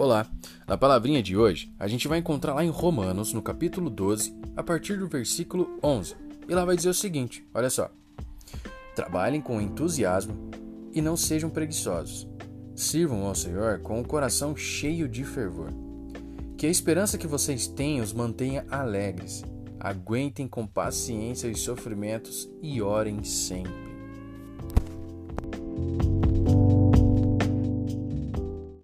Olá! Na palavrinha de hoje, a gente vai encontrar lá em Romanos, no capítulo 12, a partir do versículo 11. E lá vai dizer o seguinte: olha só. Trabalhem com entusiasmo e não sejam preguiçosos. Sirvam ao Senhor com o coração cheio de fervor. Que a esperança que vocês têm os mantenha alegres. Aguentem com paciência os sofrimentos e orem sempre.